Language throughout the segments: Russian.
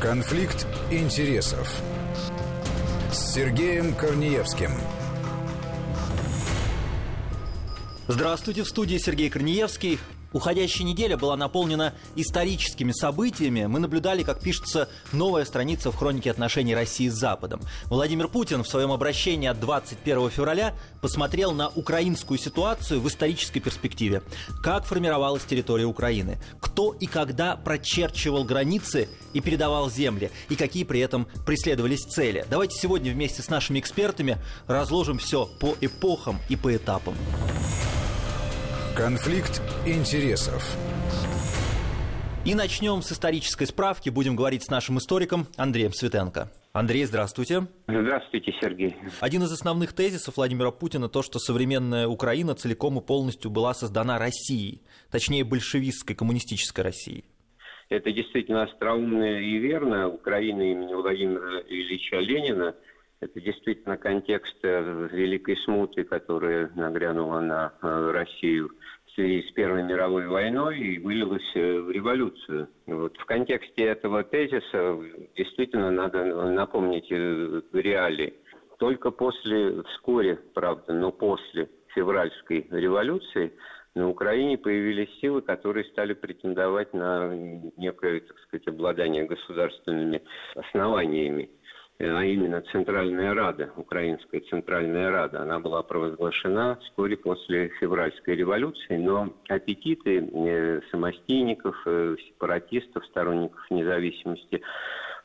Конфликт интересов с Сергеем Корнеевским. Здравствуйте, в студии Сергей Корнеевский. Уходящая неделя была наполнена историческими событиями. Мы наблюдали, как пишется новая страница в хронике отношений России с Западом. Владимир Путин в своем обращении от 21 февраля посмотрел на украинскую ситуацию в исторической перспективе. Как формировалась территория Украины, кто и когда прочерчивал границы и передавал земли, и какие при этом преследовались цели. Давайте сегодня вместе с нашими экспертами разложим все по эпохам и по этапам. Конфликт интересов. И начнем с исторической справки. Будем говорить с нашим историком Андреем Светенко. Андрей, здравствуйте. Здравствуйте, Сергей. Один из основных тезисов Владимира Путина то, что современная Украина целиком и полностью была создана Россией, точнее большевистской, коммунистической Россией. Это действительно остроумно и верно. Украина имени Владимира Ильича Ленина – это действительно контекст э, великой смуты, которая нагрянула на э, Россию в связи с Первой мировой войной и вылилась э, в революцию. Вот. В контексте этого тезиса действительно надо напомнить реалии. Только после, вскоре, правда, но после февральской революции на Украине появились силы, которые стали претендовать на некое, так сказать, обладание государственными основаниями а именно Центральная Рада, Украинская Центральная Рада. Она была провозглашена вскоре после февральской революции, но аппетиты э, самостийников, э, сепаратистов, сторонников независимости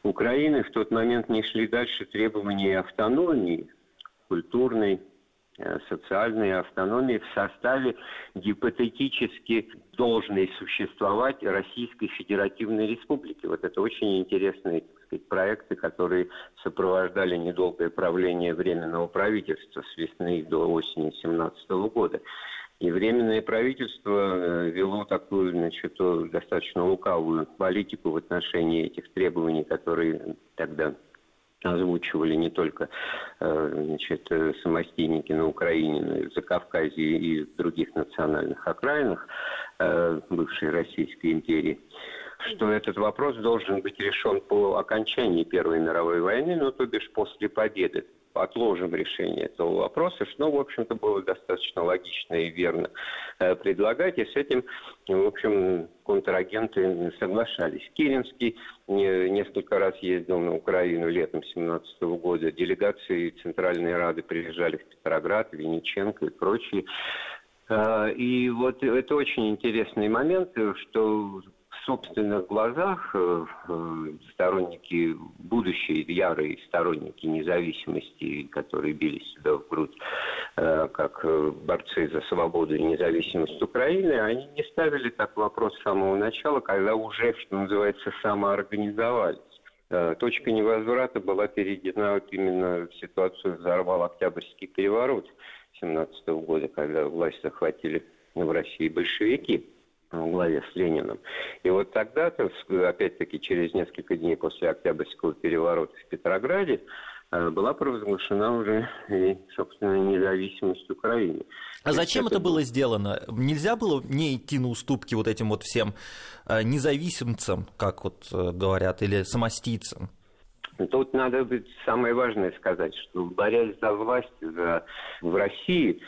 Украины в тот момент не шли дальше требований автономии культурной, Э, социальной автономии в составе гипотетически должной существовать Российской Федеративной Республики. Вот это очень интересные так сказать, проекты, которые сопровождали недолгое правление Временного правительства с весны до осени 2017 года. И Временное правительство э, вело такую, значит, достаточно лукавую политику в отношении этих требований, которые тогда озвучивали не только э, значит, самостийники на Украине, но и в Закавказье и в других национальных окраинах э, бывшей Российской империи, что этот вопрос должен быть решен по окончании Первой мировой войны, ну, то бишь после победы отложим решение этого вопроса, что, в общем-то, было достаточно логично и верно э, предлагать, и с этим, в общем, контрагенты соглашались. Керенский несколько раз ездил на Украину летом 2017 года, делегации Центральной Рады приезжали в Петроград, Вениченко и прочие. Э, и вот это очень интересный момент, что собственных глазах э, э, сторонники, будущие ярые сторонники независимости, которые били себя в грудь э, как борцы за свободу и независимость Украины, они не ставили так вопрос с самого начала, когда уже, что называется, самоорганизовались. Точка невозврата была перейдена вот именно в ситуацию взорвал Октябрьский переворот 17 года, когда власть захватили в России большевики в главе с Лениным. И вот тогда-то, опять-таки, через несколько дней после Октябрьского переворота в Петрограде, э, была провозглашена уже и, собственно, независимость Украины. А зачем это, было сделано? Нельзя было не идти на уступки вот этим вот всем э, независимцам, как вот э, говорят, или самостийцам? Тут надо быть самое важное сказать, что борясь за власть за, в России,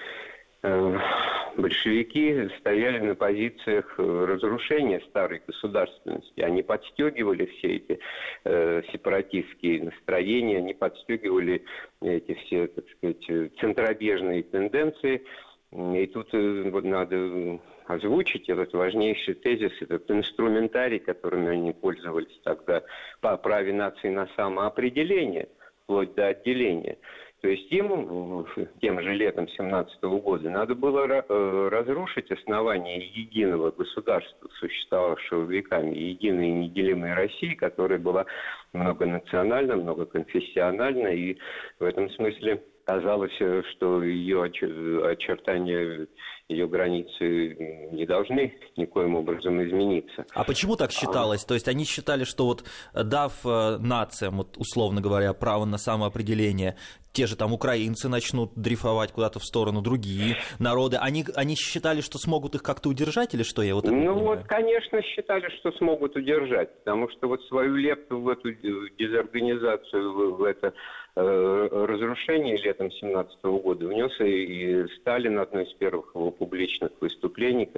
большевики стояли на позициях э, разрушения старой государственности. Они подстегивали все эти э, сепаратистские настроения, они подстегивали эти все, так сказать, центробежные тенденции. И тут вот надо озвучить этот важнейший тезис, этот инструментарий, которым они пользовались тогда по праве нации на самоопределение, вплоть до отделения – то есть им тем же летом 17 года надо было э, разрушить основание единого государства, существовавшего веками, единой неделимой России, которая была многонациональна, многоконфессиональна, и в этом смысле казалось, что ее очертания, ее границы не должны никоим образом измениться. А почему так считалось? То есть они считали, что вот дав э, нациям, вот, условно говоря, право на самоопределение, те же там украинцы начнут дрейфовать куда-то в сторону, другие народы. Они, они считали, что смогут их как-то удержать или что? Я вот ну вот, конечно, считали, что смогут удержать, потому что вот свою лепту в эту дезорганизацию, в это Э, разрушение летом 17 года внес и Сталин, одно из первых его публичных выступлений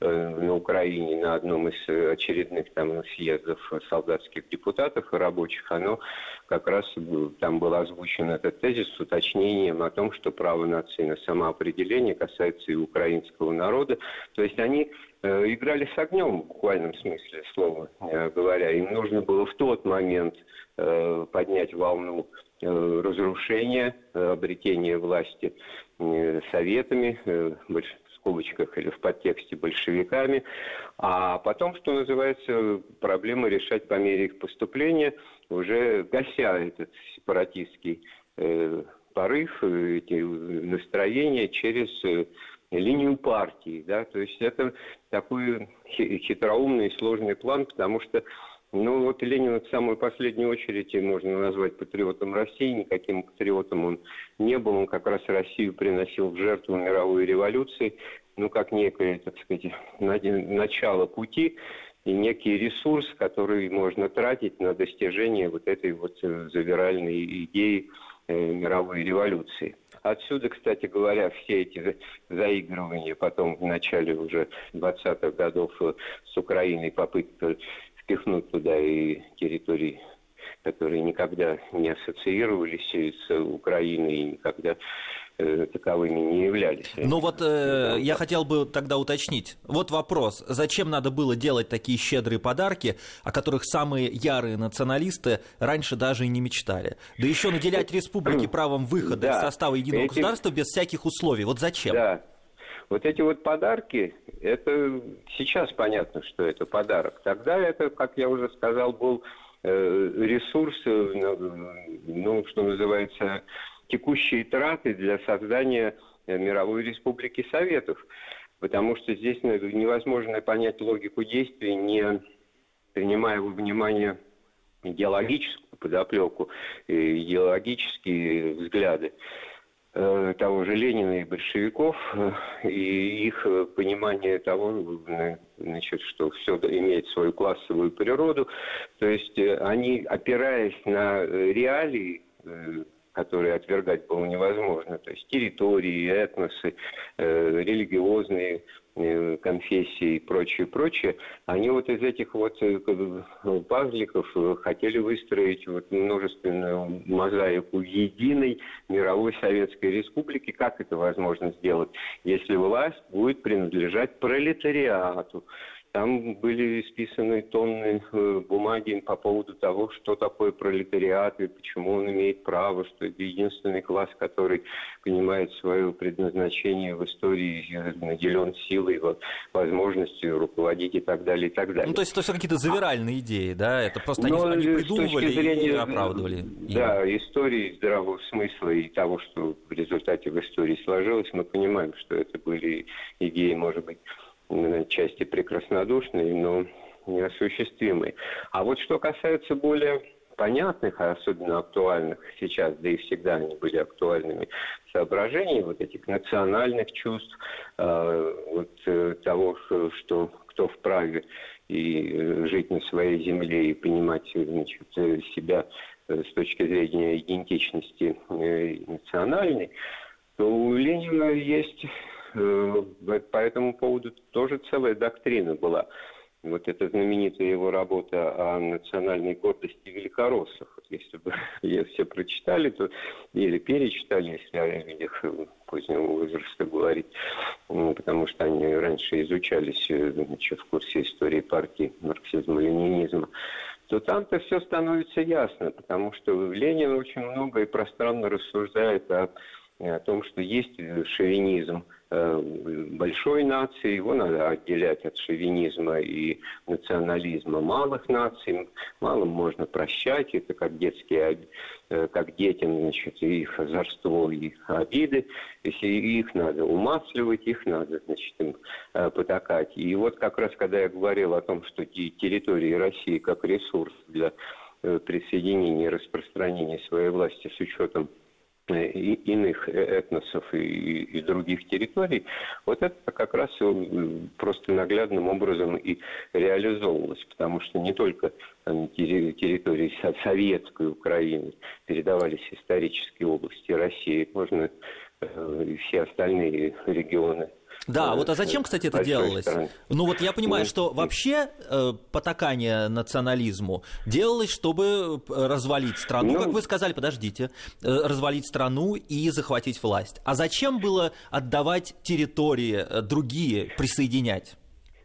э, на Украине на одном из очередных там съездов солдатских депутатов и рабочих, оно как раз там был озвучен этот тезис с уточнением о том, что право нации на самоопределение касается и украинского народа. То есть они э, играли с огнем в буквальном смысле слова говоря. Им нужно было в тот момент поднять волну разрушения, э, обретения власти э, советами, в скобочках или в подтексте большевиками, а потом, что называется, проблемы решать по мере их поступления, уже гася этот сепаратистский порыв, эти настроения через линию партии, да, то есть это такой хитроумный и сложный план, потому что ну, вот Ленина в самую последнюю очередь можно назвать патриотом России. Никаким патриотом он не был. Он как раз Россию приносил в жертву мировой революции. Ну, как некое, так сказать, начало пути и некий ресурс, который можно тратить на достижение вот этой вот э, завиральной идеи э, мировой революции. Отсюда, кстати говоря, все эти заигрывания потом в начале уже 20-х годов э, с Украиной, попытка впихнуть туда и территории, которые никогда не ассоциировались с Украиной и никогда э, таковыми не являлись. Ну вот э, я хотел бы тогда уточнить. Вот вопрос. Зачем надо было делать такие щедрые подарки, о которых самые ярые националисты раньше даже и не мечтали? Да еще наделять республики правом выхода да. из состава единого Эти... государства без всяких условий. Вот зачем? Да. Вот эти вот подарки, это сейчас понятно, что это подарок. Тогда это, как я уже сказал, был э, ресурс, э, ну, что называется, текущие траты для создания э, мировой республики Советов. Потому что здесь невозможно понять логику действий, не принимая во внимание идеологическую подоплеку, идеологические взгляды. Э, того же Ленина и большевиков, э, и их э, понимание того, значит, что все имеет свою классовую природу. То есть они, опираясь на реалии, которые отвергать было невозможно, то есть территории, этносы, религиозные конфессии и прочее, прочее, они вот из этих вот э, пазликов э, хотели выстроить вот множественную мозаику единой мировой Советской Республики. Как это возможно сделать, если власть будет принадлежать пролетариату? Там были списаны тонны э, бумаги по поводу того, что такое пролетариат и почему он имеет право, что это единственный класс, который понимает свое предназначение в истории, наделен силой, возможностью руководить и так далее, и так далее. Ну, то есть это все какие-то завиральные идеи, да? Это просто они, они придумывали зрения, и оправдывали. Да, им. истории здравого смысла и того, что в результате в истории сложилось, мы понимаем, что это были идеи, может быть, части прекраснодушные, но неосуществимые. А вот что касается более понятных, а особенно актуальных сейчас, да и всегда они были актуальными, соображений, вот этих национальных чувств, э, вот э, того, что кто вправе и э, жить на своей земле и понимать значит, себя с точки зрения идентичности национальной, то у Ленина есть Э, по этому поводу тоже целая доктрина была. Вот эта знаменитая его работа о национальной гордости великороссов. Если бы ее все прочитали, то или перечитали, если о людях позднего возраста говорить, потому что они раньше изучались э, значит, в курсе истории партии марксизма-ленинизма, то там-то все становится ясно, потому что Ленин очень много и пространно рассуждает о, о том, что есть шовинизм – Э, большой нации, его надо отделять от шовинизма и национализма малых наций. Малым можно прощать, это как детские, э, как детям, значит, их озорство, их обиды. Если их надо умасливать, их надо, значит, им э, потакать. И вот как раз, когда я говорил о том, что территории России как ресурс для присоединения и распространения своей власти с учетом иных этносов и, и других территорий, вот это как раз просто наглядным образом и реализовывалось, потому что не только территории советской Украины передавались исторические области России, можно э, и все остальные регионы да, вот а зачем, кстати, это делалось? Стране. Ну вот я понимаю, ну, что вообще э, потакание национализму делалось, чтобы э, развалить страну, ну, как вы сказали, подождите, э, развалить страну и захватить власть. А зачем было отдавать территории э, другие, присоединять?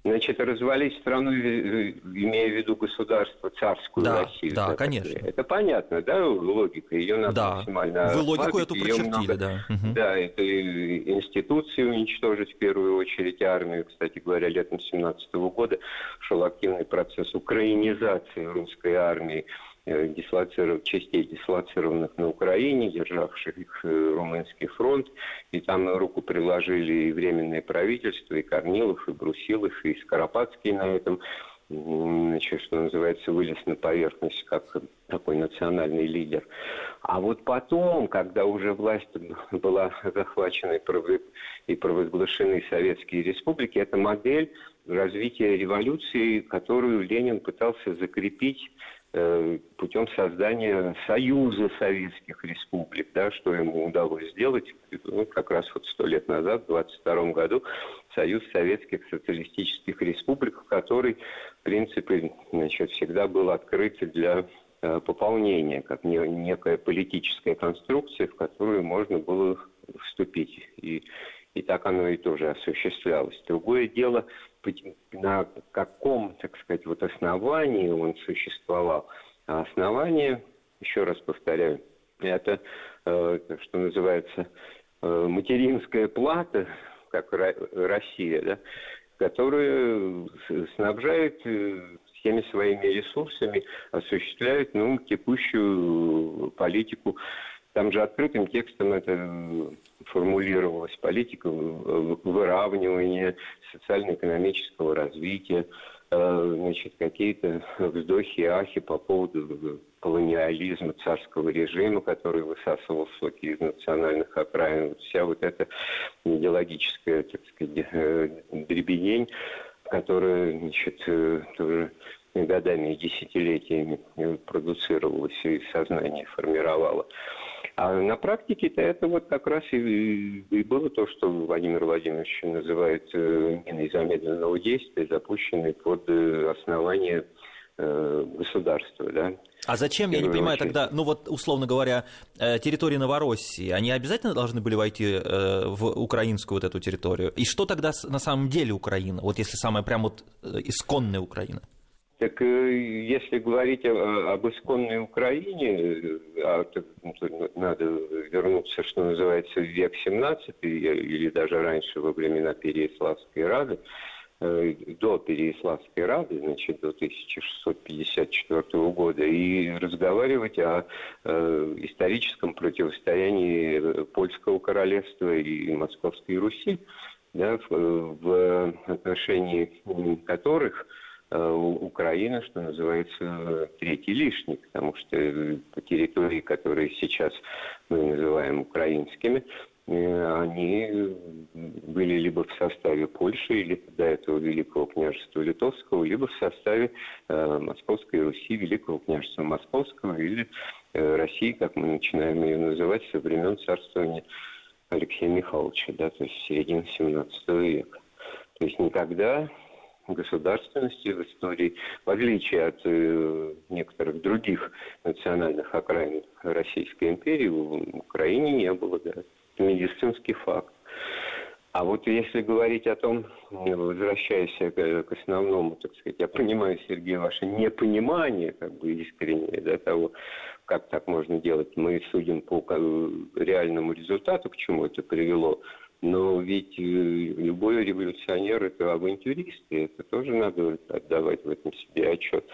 Значит, развалить страну, имея в виду государство, царскую да, Россию. Да, да, конечно. Это понятно, да, логика, ее надо да. максимально Вы логику эту прочертили, много, да. Да, это институции уничтожить, в первую очередь армию. Кстати говоря, летом 17 года шел активный процесс украинизации русской армии дислоциров, частей, дислоцированных на Украине, державших их э, Румынский фронт. И там руку приложили и Временное правительство, и Корнилов, и Брусилов, и Скоропадский на этом значит, что называется, вылез на поверхность как такой национальный лидер. А вот потом, когда уже власть была захвачена и провозглашены советские республики, это модель развития революции, которую Ленин пытался закрепить Э, путем создания Союза Советских Республик, да, что ему удалось сделать ну, как раз вот сто лет назад, в 22 году, Союз Советских Социалистических Республик, который, в принципе, значит, всегда был открыт для э, пополнения, как некая политическая конструкция, в которую можно было вступить. И, и так оно и тоже осуществлялось. Другое дело – на каком, так сказать, вот основании он существовал. А основание, еще раз повторяю, это, э, что называется, э, материнская плата, как Россия, да, которая снабжает э, всеми своими ресурсами, осуществляет ну, текущую политику там же открытым текстом это формулировалась политика выравнивания социально-экономического развития, э, значит, какие-то вздохи и ахи по поводу колониализма царского режима, который высасывал соки из национальных окраин. Вот вся вот эта идеологическая, так сказать, э, дребедень, которая, значит, э, тоже годами и десятилетиями продуцировалась и сознание формировала. А на практике-то это вот как раз и, и было то, что Владимир Владимирович называет э, миной замедленного действия, запущенной под э, основание э, государства, да. А зачем, я не понимаю, тогда, ну вот, условно говоря, территории Новороссии, они обязательно должны были войти в украинскую вот эту территорию? И что тогда на самом деле Украина, вот если самая прям вот исконная Украина? Так э, если говорить об исконной Украине, а, ну, надо вернуться, что называется, в век 17 или даже раньше, во времена Переяславской Рады, э, до Переяславской Рады, значит, до 1654 года, и разговаривать о э, историческом противостоянии Польского королевства и Московской Руси, да, в, отношении которых Э, Украина, что называется, третий лишний, потому что по территории, которые сейчас мы называем украинскими, э, они были либо в составе Польши, или до этого Великого княжества Литовского, либо в составе э, Московской Руси, Великого княжества Московского, или России, как мы начинаем ее называть, со времен царствования Алексея Михайловича, да, то есть середины 17 века. То есть никогда государственности в истории, в отличие от э, некоторых других национальных окраин Российской империи, в Украине не было. Да. Медицинский факт. А вот если говорить о том, возвращаясь к, к основному, так сказать, я понимаю, Сергей, ваше непонимание, как бы искреннее, да, того, как так можно делать. Мы судим по реальному результату, к чему это привело. Но ведь э, любой революционер – это авантюрист, и это тоже надо отдавать в этом себе отчет.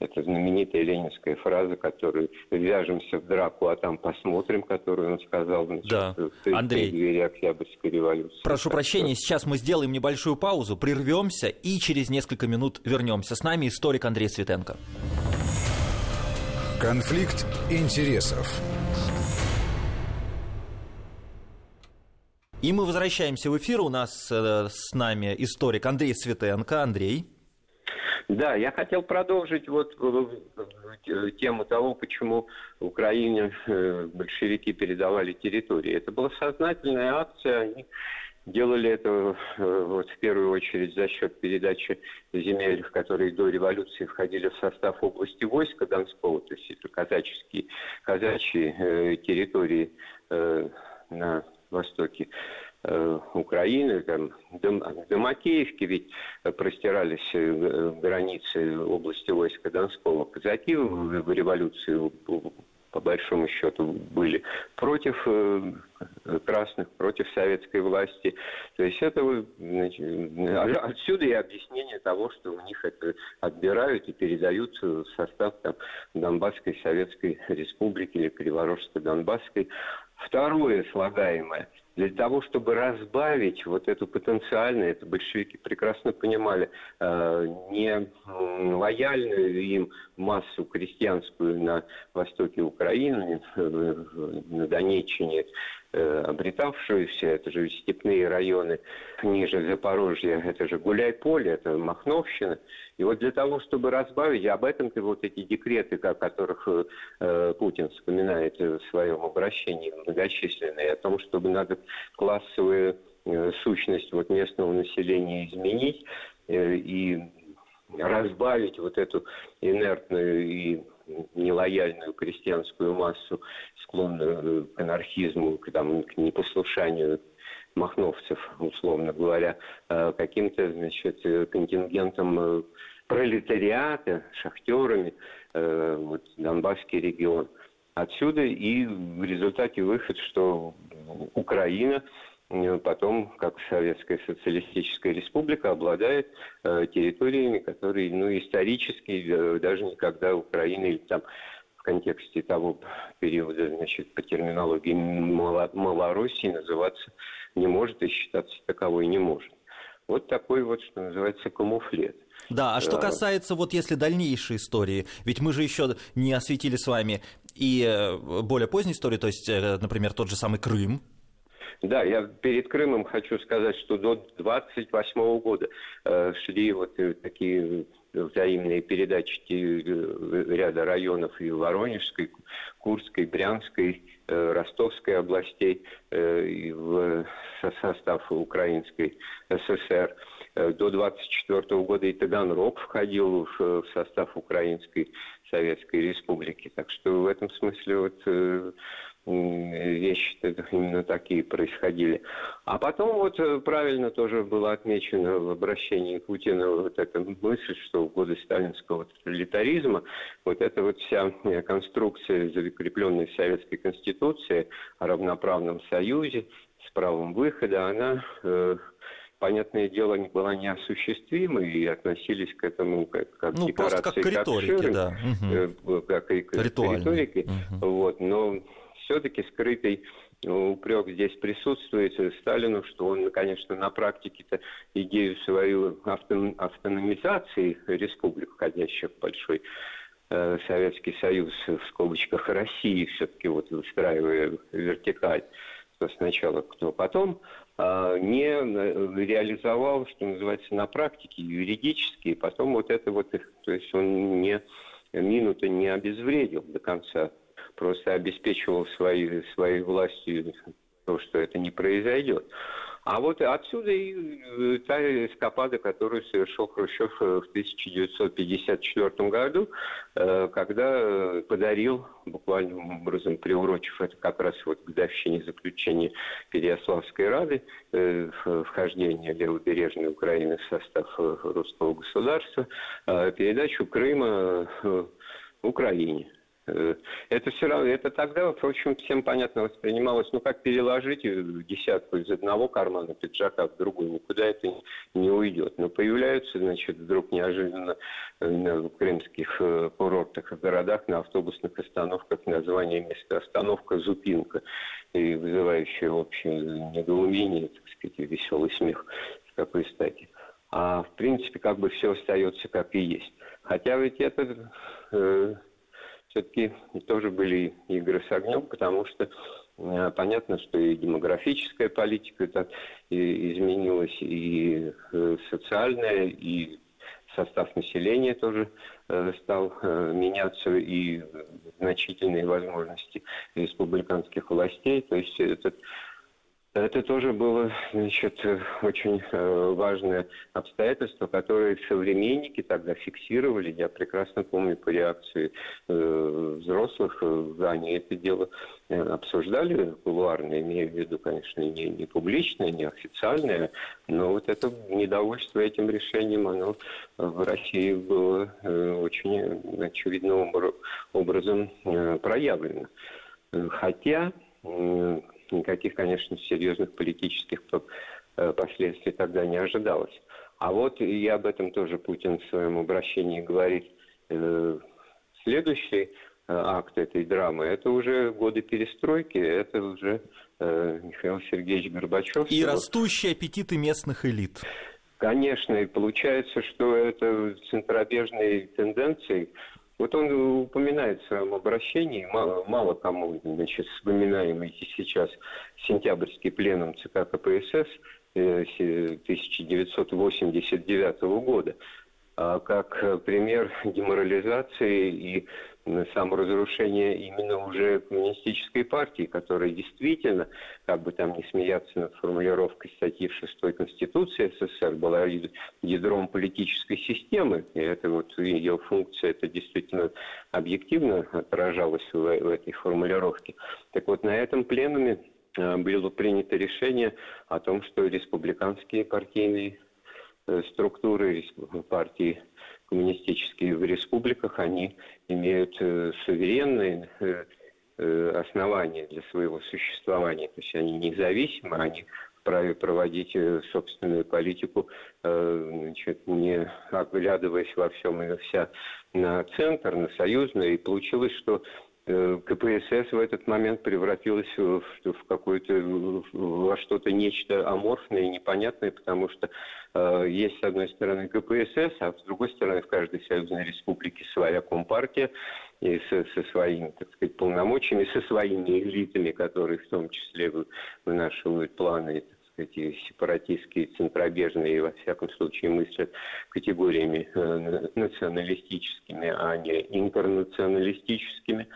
Это знаменитая ленинская фраза, которую «вяжемся в драку, а там посмотрим», которую он сказал значит, да. в Андрей, двери Октябрьской революции. Прошу так прощения, что... сейчас мы сделаем небольшую паузу, прервемся и через несколько минут вернемся. С нами историк Андрей Светенко. Конфликт интересов. И мы возвращаемся в эфир. У нас э, с нами историк Андрей Светенко. Андрей. Да, я хотел продолжить вот э, тему того, почему Украине э, большевики передавали территории. Это была сознательная акция. Они делали это э, вот, в первую очередь за счет передачи земель, которые до революции входили в состав области войска Донского, то есть это казачьи э, территории э, на востоке э, Украины, там, до Макеевки ведь простирались э, границы области войска Донского. Казаки в революции по большому счету были против э, красных, против советской власти. То есть это значит, отсюда и объяснение того, что у них это отбирают и передают в состав там, Донбасской Советской Республики или Криворожско-Донбасской. Второе слагаемое – для того, чтобы разбавить вот эту потенциальную, это большевики прекрасно понимали, э, не лояльную им массу крестьянскую на востоке Украины, на Донеччине, э, обретавшуюся, это же степные районы ниже Запорожья, это же Гуляй-Поле, это Махновщина. И вот для того, чтобы разбавить, об этом-то вот эти декреты, о которых э, Путин вспоминает в своем обращении многочисленные, о том, чтобы надо классовую э, сущность вот местного населения изменить и разбавить вот эту инертную и нелояльную крестьянскую массу, склонную к анархизму, к, там, к непослушанию махновцев, условно говоря, э, каким-то, значит, контингентом э, пролетариата, шахтерами, э, вот, Донбасский регион. Отсюда и в результате выход, что Украина потом, как Советская Социалистическая Республика, обладает э, территориями, которые, ну, исторически, э, даже никогда Украина или там в контексте того периода, значит, по терминологии Малороссии называться не может и считаться таковой не может. Вот такой вот, что называется, камуфлет. Да, а что касается вот если дальнейшей истории, ведь мы же еще не осветили с вами и э, более поздней истории, то есть, например, тот же самый Крым, да, я перед Крымом хочу сказать, что до 28 года э, шли вот э, такие взаимные передачи э, ряда районов и Воронежской, Курской, Брянской, э, Ростовской областей э, в состав Украинской ССР. До 24 года и Таганрог входил в состав Украинской Советской Республики. Так что в этом смысле вот вещи именно такие происходили. А потом вот э, правильно тоже было отмечено в обращении Путина вот эта мысль, что в годы сталинского тоталитаризма вот эта вот вся э, конструкция, закрепленная в Советской Конституции о равноправном союзе с правом выхода, она э, понятное дело, была неосуществима и относились к этому как, как ну, декларации, как к риторике, как, да. угу. как и к риторике. Угу. Вот, но все-таки скрытый э, упрек здесь присутствует Сталину, что он, конечно, на практике-то идею свою автономизации республик, входящих в большой э, Советский Союз, в скобочках России, все-таки вот выстраивая вертикаль, кто сначала, кто потом, а, не э, реализовал, что называется, на практике, юридически, и потом вот это вот, то есть он не минуты не обезвредил до конца просто обеспечивал своей, своей властью то, что это не произойдет. А вот отсюда и э, та эскапада, которую совершил Хрущев э, в 1954 году, э, когда подарил, буквальным образом приурочив это как раз вот к годовщине заключения Переяславской Рады, вхождения левобережной Украины в состав русского государства, передачу Крыма Украине. Э, это все равно, это тогда, впрочем, всем понятно воспринималось, ну как переложить десятку из одного кармана пиджака в другой, никуда это не уйдет. Но появляются, значит, вдруг неожиданно в крымских э, курортах и городах на автобусных остановках название места остановка Зупинка, и вызывающее общее недоумение, так сказать, веселый смех с какой стати. А в принципе, как бы все остается как и есть. Хотя ведь это э, все-таки тоже были игры с огнем, потому что Э, понятно, что и демографическая политика так, и изменилась, и э, социальная, и состав населения тоже э, стал меняться, и значительные возможности республиканских властей. То есть этот это тоже было значит, очень э, важное обстоятельство, которое современники тогда фиксировали. Я прекрасно помню по реакции э, взрослых, э, они это дело обсуждали кулуарно, имею в виду, конечно, не, не публичное, не официальное, но вот это недовольство этим решением, оно в России было очень очевидным образом проявлено. Хотя никаких, конечно, серьезных политических э, последствий тогда не ожидалось. А вот и об этом тоже Путин в своем обращении говорит. Э, следующий э, акт этой драмы, это уже годы перестройки, это уже Михаил Сергеевич Горбачев. И растущие аппетиты местных элит. Конечно, и получается, что это центробежные тенденции вот он упоминает в своем обращении, мало, мало кому значит, вспоминаемый сейчас сентябрьский пленум ЦК КПСС 1989 э, года, а как пример деморализации и саморазрушение именно уже коммунистической партии, которая действительно, как бы там не смеяться над формулировкой статьи 6 Конституции СССР, была ядром политической системы, и это вот ее функция, это действительно объективно отражалось в, в этой формулировке. Так вот, на этом пленуме а, было принято решение о том, что республиканские партийные структуры партии коммунистические в республиках, они имеют э, суверенные э, э, основания для своего существования. То есть они независимы, они вправе проводить собственную политику, значит, не оглядываясь во всем и вся на центр, на союзное. И получилось, что КПСС в этот момент превратилась в, в какое-то во что-то нечто аморфное и непонятное, потому что э, есть с одной стороны КПСС, а с другой стороны в каждой союзной республике своя компартия и со, со своими, так сказать, полномочиями, со своими элитами, которые в том числе вынашивают планы эти сепаратистские, центробежные, во всяком случае, мыслят категориями э, националистическими, а не интернационалистическими.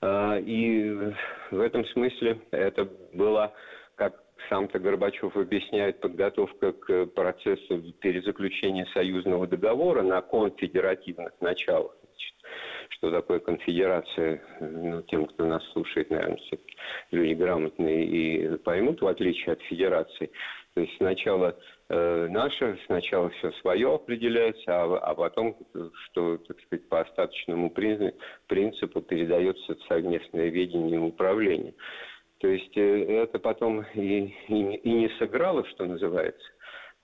А, и в этом смысле это была, как сам-то Горбачев объясняет, подготовка к процессу перезаключения союзного договора на конфедеративных началах что такое конфедерация, ну, тем, кто нас слушает, наверное, все-таки люди грамотные и поймут, в отличие от федерации. То есть сначала э, наше, сначала все свое определяется, а, а потом, что, так сказать, по остаточному принципу передается совместное видение и управление. То есть э, это потом и, и, и не сыграло, что называется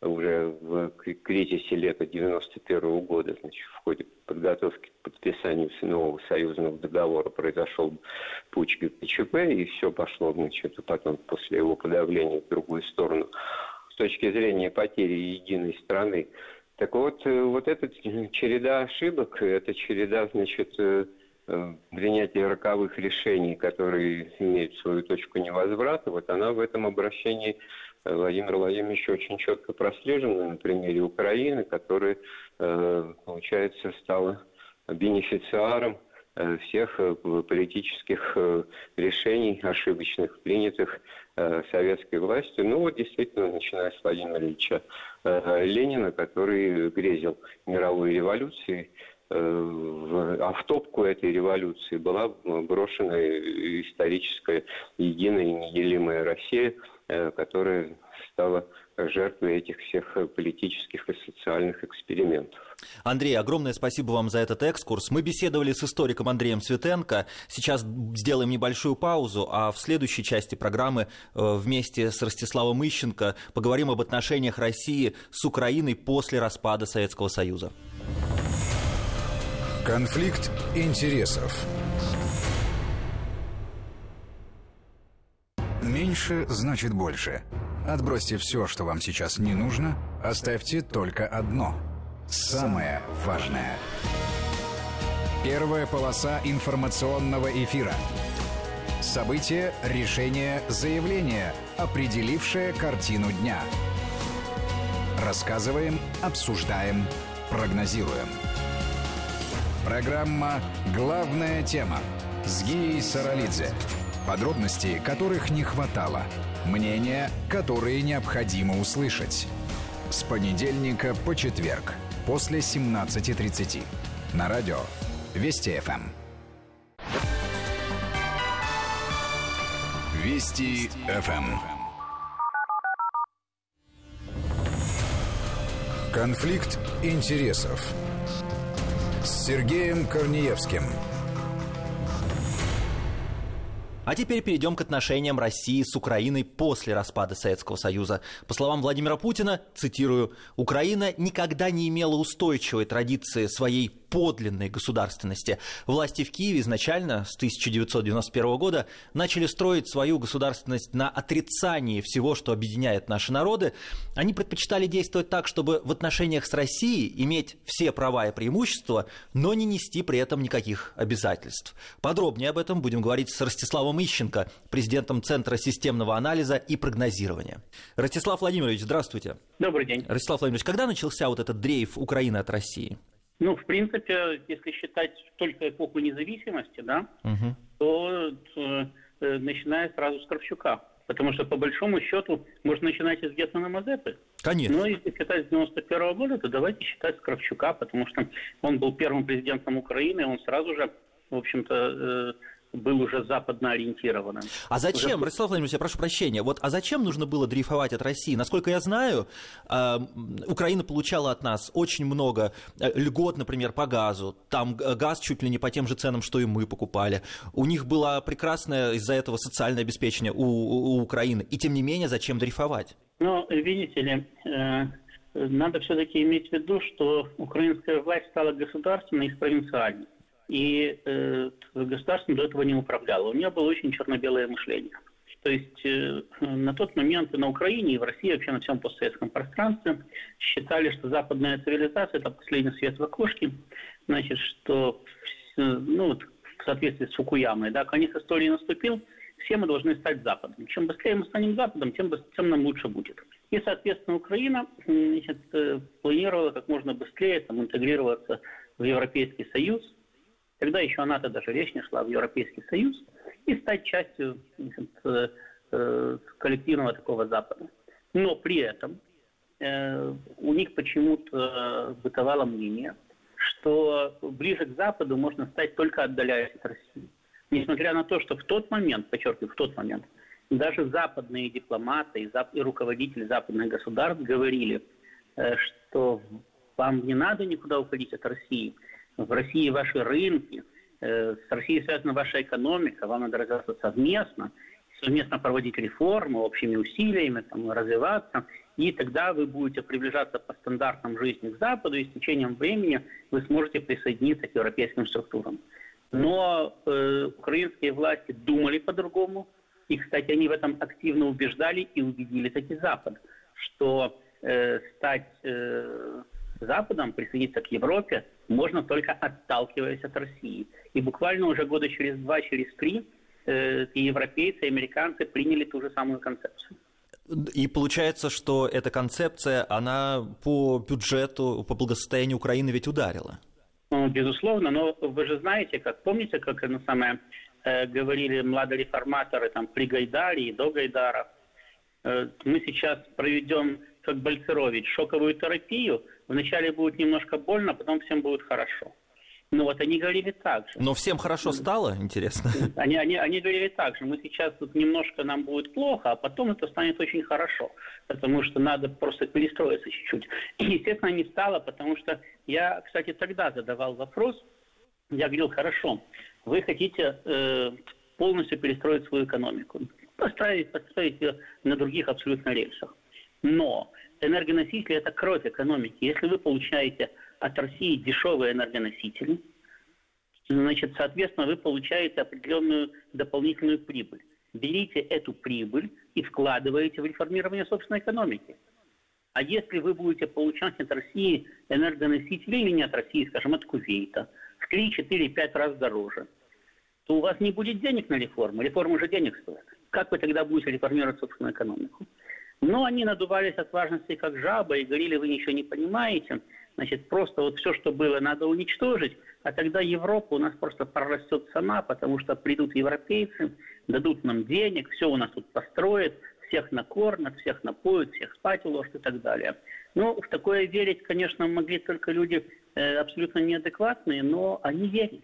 уже в кризисе лета 91 -го года, значит, в ходе подготовки к подписанию нового союзного договора произошел путь ГКЧП, и все пошло, значит, потом после его подавления в другую сторону. С точки зрения потери единой страны, так вот, э, вот эта череда ошибок, эта череда, значит, э, э, принятия роковых решений, которые имеют свою точку невозврата, вот она в этом обращении Владимир Владимирович очень четко прослежена на примере Украины, которая, э, получается, стала бенефициаром э, всех э, политических решений, ошибочных, принятых советской властью. Ну вот действительно, начиная с Владимира Ильича Ленина, который грезил мировой революцией, а в топку этой революции была брошена историческая единая и неделимая Россия – которая стала жертвой этих всех политических и социальных экспериментов. Андрей, огромное спасибо вам за этот экскурс. Мы беседовали с историком Андреем Светенко. Сейчас сделаем небольшую паузу, а в следующей части программы э, вместе с Ростиславом Ищенко поговорим об отношениях России с Украиной после распада Советского Союза. Конфликт интересов. Меньше значит больше. Отбросьте все, что вам сейчас не нужно, оставьте только одно. Самое важное. Первая полоса информационного эфира. Событие, решение, заявление, определившее картину дня. Рассказываем, обсуждаем, прогнозируем. Программа «Главная тема» с Гией Саралидзе. Подробности, которых не хватало. Мнения, которые необходимо услышать. С понедельника по четверг после 17.30 на радио Вести ФМ. Вести ФМ. Конфликт интересов с Сергеем Корнеевским. А теперь перейдем к отношениям России с Украиной после распада Советского Союза. По словам Владимира Путина, цитирую, «Украина никогда не имела устойчивой традиции своей подлинной государственности. Власти в Киеве изначально с 1991 года начали строить свою государственность на отрицании всего, что объединяет наши народы. Они предпочитали действовать так, чтобы в отношениях с Россией иметь все права и преимущества, но не нести при этом никаких обязательств. Подробнее об этом будем говорить с Ростиславом Ищенко, президентом Центра системного анализа и прогнозирования. Ростислав Владимирович, здравствуйте. Добрый день. Ростислав Владимирович, когда начался вот этот дрейф Украины от России? Ну, в принципе, если считать только эпоху независимости, да, угу. то э, э, начиная сразу с Кравчука. Потому что, по большому счету, можно начинать из Гетмана Мазепы. Конечно. Но если считать с 91 -го года, то давайте считать с Кравчука, потому что он был первым президентом Украины, он сразу же, в общем-то, э, был уже западно ориентированным. А зачем, уже... Ростислав Владимирович, я прошу прощения, вот а зачем нужно было дрейфовать от России? Насколько я знаю, э, Украина получала от нас очень много э, льгот, например, по газу. Там газ чуть ли не по тем же ценам, что и мы покупали. У них было прекрасное из-за этого социальное обеспечение у, у, у Украины. И тем не менее, зачем дрейфовать? Ну, видите ли, э, надо все-таки иметь в виду, что украинская власть стала государственной и провинциальной и э, государством до этого не управляло. У нее было очень черно-белое мышление. То есть э, на тот момент и на Украине, и в России, вообще на всем постсоветском пространстве считали, что западная цивилизация – это последний свет в окошке, значит, что ну, вот, в соответствии с Фукуямой, да, конец истории наступил, все мы должны стать Западом. Чем быстрее мы станем Западом, тем, тем нам лучше будет. И, соответственно, Украина значит, э, планировала как можно быстрее там, интегрироваться в Европейский Союз, Тогда еще НАТО даже речь не шла в Европейский Союз и стать частью значит, э, э, коллективного такого Запада. Но при этом э, у них почему-то бытовало мнение, что ближе к Западу можно стать только отдаляясь от России. Несмотря на то, что в тот момент, подчеркиваю, в тот момент, даже западные дипломаты и, зап- и руководители западных государств говорили, э, что вам не надо никуда уходить от России – в России ваши рынки, э, с Россией связана ваша экономика, вам надо развиваться совместно, совместно проводить реформы общими усилиями, там, развиваться, и тогда вы будете приближаться по стандартам жизни к Западу, и с течением времени вы сможете присоединиться к европейским структурам. Но э, украинские власти думали по-другому, и, кстати, они в этом активно убеждали и убедили таки Запад, что э, стать э, Западом, присоединиться к Европе можно только отталкиваясь от России. И буквально уже года через два, через три э, и европейцы, и американцы приняли ту же самую концепцию. И получается, что эта концепция, она по бюджету, по благосостоянию Украины ведь ударила. Ну, безусловно, но вы же знаете, как помните, как на самое э, говорили младореформаторы там при Гайдаре и до Гайдара. Э, мы сейчас проведем, как Бальцерович, шоковую терапию – Вначале будет немножко больно, потом всем будет хорошо. Ну вот они говорили так же. Но всем хорошо стало, интересно. Они, они, они говорили так же. Мы сейчас тут немножко нам будет плохо, а потом это станет очень хорошо. Потому что надо просто перестроиться чуть-чуть. И, естественно, не стало, потому что я, кстати, тогда задавал вопрос. Я говорил, хорошо, вы хотите э, полностью перестроить свою экономику. Поставить, поставить ее на других абсолютно рельсах. Но энергоносители – это кровь экономики. Если вы получаете от России дешевые энергоносители, значит, соответственно, вы получаете определенную дополнительную прибыль. Берите эту прибыль и вкладываете в реформирование собственной экономики. А если вы будете получать от России энергоносители, или не от России, скажем, от Кувейта, в 3, 4, 5 раз дороже, то у вас не будет денег на реформу. Реформа же денег стоит. Как вы тогда будете реформировать собственную экономику? Но они надувались от важности как жаба и говорили, вы ничего не понимаете. Значит, просто вот все, что было, надо уничтожить, а тогда Европа у нас просто прорастет сама, потому что придут европейцы, дадут нам денег, все у нас тут построят, всех накормят, всех напоят, всех спать уложат и так далее. Ну, в такое верить, конечно, могли только люди э, абсолютно неадекватные, но они верили.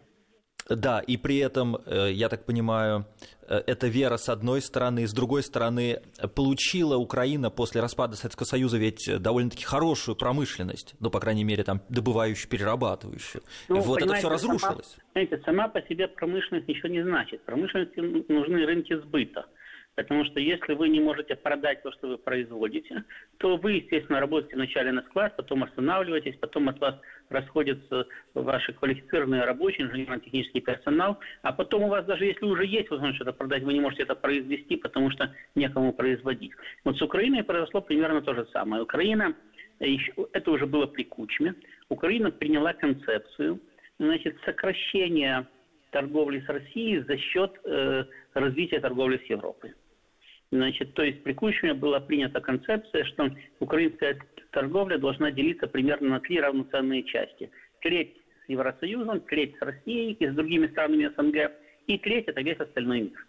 Да, и при этом, э, я так понимаю, э, эта вера с одной стороны, с другой стороны, получила Украина после распада Советского Союза ведь довольно-таки хорошую промышленность, ну, по крайней мере, там, добывающую, перерабатывающую. Ну, вот это все разрушилось. Сама, знаете, сама по себе промышленность ничего не значит. Промышленности нужны рынки сбыта. Потому что если вы не можете продать то, что вы производите, то вы, естественно, работаете вначале на склад, потом останавливаетесь, потом от вас расходятся ваши квалифицированные рабочие, инженерно-технический персонал, а потом у вас даже если уже есть возможность что-то продать, вы не можете это произвести, потому что некому производить. Вот с Украиной произошло примерно то же самое. Украина, это уже было при Кучме, Украина приняла концепцию значит, сокращения торговли с Россией за счет э, развития торговли с Европой. Значит, то есть при Кучме была принята концепция, что украинская торговля должна делиться примерно на три равноценные части. Треть с Евросоюзом, треть с Россией и с другими странами СНГ, и треть это весь остальной мир.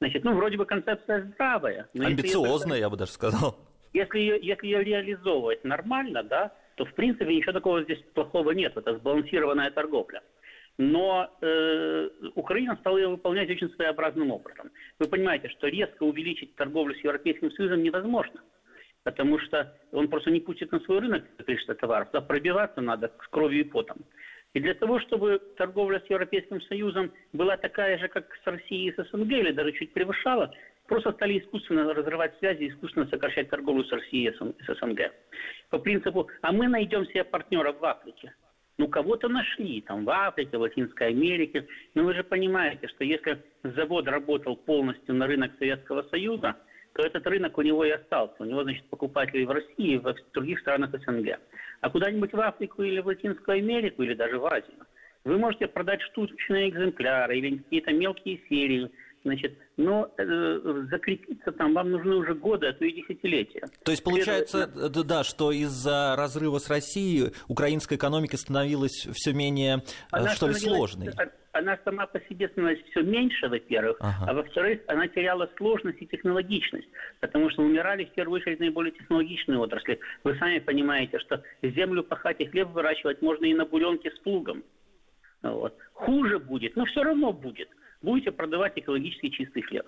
Значит, ну, вроде бы концепция здравая. Амбициозная, я бы даже сказал. Если ее, если ее реализовывать нормально, да, то в принципе ничего такого здесь плохого нет. Это сбалансированная торговля но э, Украина стала ее выполнять очень своеобразным образом. Вы понимаете, что резко увеличить торговлю с Европейским Союзом невозможно, потому что он просто не пустит на свой рынок количество товаров, туда пробиваться надо с кровью и потом. И для того, чтобы торговля с Европейским Союзом была такая же, как с Россией и с СНГ, или даже чуть превышала, просто стали искусственно разрывать связи, искусственно сокращать торговлю с Россией и с СНГ. По принципу, а мы найдем себе партнеров в Африке – ну, кого-то нашли, там, в Африке, в Латинской Америке. Но вы же понимаете, что если завод работал полностью на рынок Советского Союза, то этот рынок у него и остался. У него, значит, покупатели в России и в других странах СНГ. А куда-нибудь в Африку или в Латинскую Америку, или даже в Азию, вы можете продать штучные экземпляры или какие-то мелкие серии – Значит, но э, закрепиться там вам нужны уже годы, а то и десятилетия. То есть получается, да, да, что из-за разрыва с Россией украинская экономика становилась все менее, э, она что ли, сложной? Она сама по себе становилась все меньше, во-первых, ага. а во-вторых, она теряла сложность и технологичность, потому что умирали в первую очередь наиболее технологичные отрасли. Вы сами понимаете, что землю пахать и хлеб выращивать можно и на буренке с плугом. Вот. Хуже будет, но все равно будет – будете продавать экологически чистый хлеб.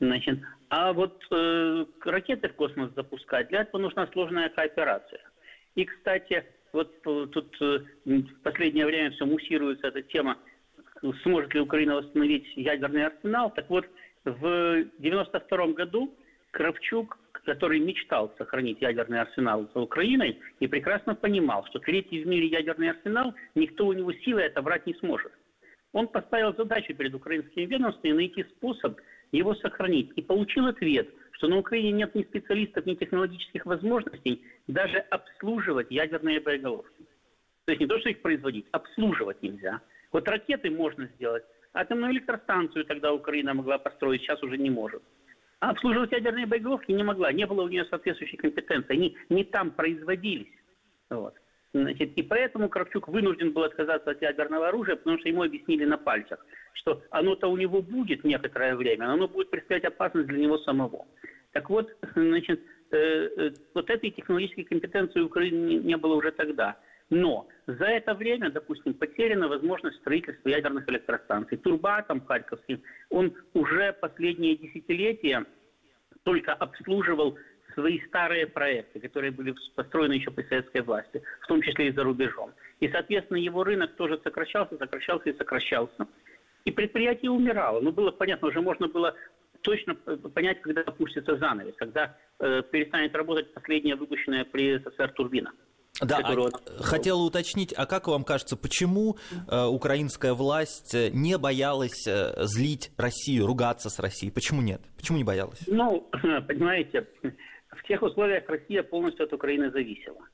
Значит, а вот э, ракеты в космос запускать, для этого нужна сложная кооперация. И, кстати, вот э, тут э, в последнее время все муссируется эта тема, сможет ли Украина восстановить ядерный арсенал. Так вот, в 1992 году Кравчук, который мечтал сохранить ядерный арсенал за Украиной, и прекрасно понимал, что третий в мире ядерный арсенал никто у него силой отобрать не сможет. Он поставил задачу перед украинскими ведомствами найти способ его сохранить. И получил ответ, что на Украине нет ни специалистов, ни технологических возможностей даже обслуживать ядерные боеголовки. То есть не то, что их производить, обслуживать нельзя. Вот ракеты можно сделать, атомную электростанцию тогда Украина могла построить, сейчас уже не может. А обслуживать ядерные боеголовки не могла, не было у нее соответствующей компетенции, они не там производились. Вот. Значит, и поэтому Кравчук вынужден был отказаться от ядерного оружия, потому что ему объяснили на пальцах, что оно-то у него будет некоторое время, но оно будет представлять опасность для него самого. Так вот, значит, э, э, вот этой технологической компетенции у Украины не было уже тогда. Но за это время, допустим, потеряна возможность строительства ядерных электростанций. Турбатом Харьковский, он уже последние десятилетия только обслуживал свои старые проекты, которые были построены еще при советской власти, в том числе и за рубежом. И, соответственно, его рынок тоже сокращался, сокращался и сокращался. И предприятие умирало. Ну, было понятно, уже можно было точно понять, когда опустится занавес, когда э, перестанет работать последняя выпущенная при СССР турбина. Да, а, хотела уточнить, а как вам кажется, почему э, украинская власть э, не боялась э, злить Россию, ругаться с Россией? Почему нет? Почему не боялась? Ну, понимаете, в тех условиях Россия полностью от Украины зависела.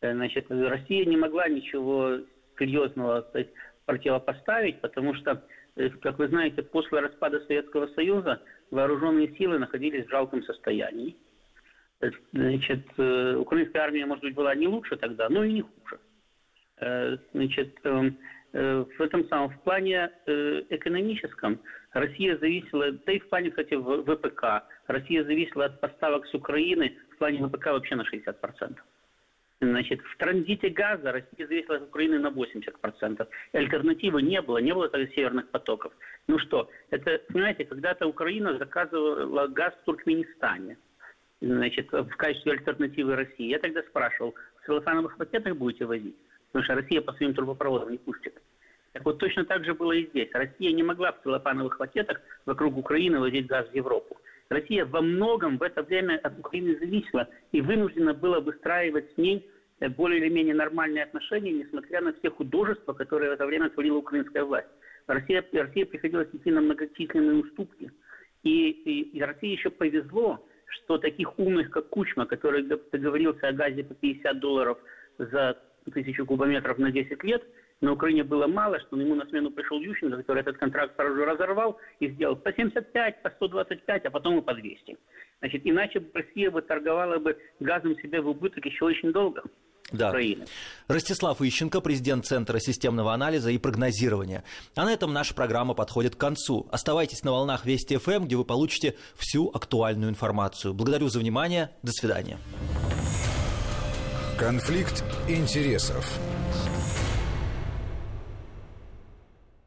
Э, значит, Россия не могла ничего серьезного сказать, противопоставить, потому что, э, как вы знаете, после распада Советского Союза вооруженные силы находились в жалком состоянии. Э, значит, украинская армия, может быть, была не лучше тогда, но и не хуже. Значит, эм, в этом самом, в плане экономическом Россия зависела, да и в плане, кстати, ВПК, Россия зависела от поставок с Украины в плане ВПК вообще на 60%. Значит, в транзите газа Россия зависела от Украины на 80%. Альтернативы не было, не было тогда северных потоков. Ну что, это, понимаете, когда-то Украина заказывала газ в Туркменистане значит, в качестве альтернативы России. Я тогда спрашивал, в целлофановых пакетах будете возить? Потому что Россия по своим трубопроводам не пустит. Так вот точно так же было и здесь. Россия не могла в целлофановых пакетах вокруг Украины возить газ в Европу. Россия во многом в это время от Украины зависела и вынуждена была выстраивать с ней э, более или менее нормальные отношения, несмотря на все художества, которые в это время творила украинская власть. Россия, Россия приходилось идти на многочисленные уступки. И, и, и России еще повезло, что таких умных, как Кучма, который договорился о газе по 50 долларов за тысячу кубометров на 10 лет – на Украине было мало, что ему на смену пришел Ющенко, который этот контракт сразу же разорвал и сделал по 75, по 125, а потом и по 200. Значит, иначе Россия бы торговала бы газом себе в убыток еще очень долго. Да. Украины. Ростислав Ищенко, президент Центра системного анализа и прогнозирования. А на этом наша программа подходит к концу. Оставайтесь на волнах Вести ФМ, где вы получите всю актуальную информацию. Благодарю за внимание. До свидания. Конфликт интересов.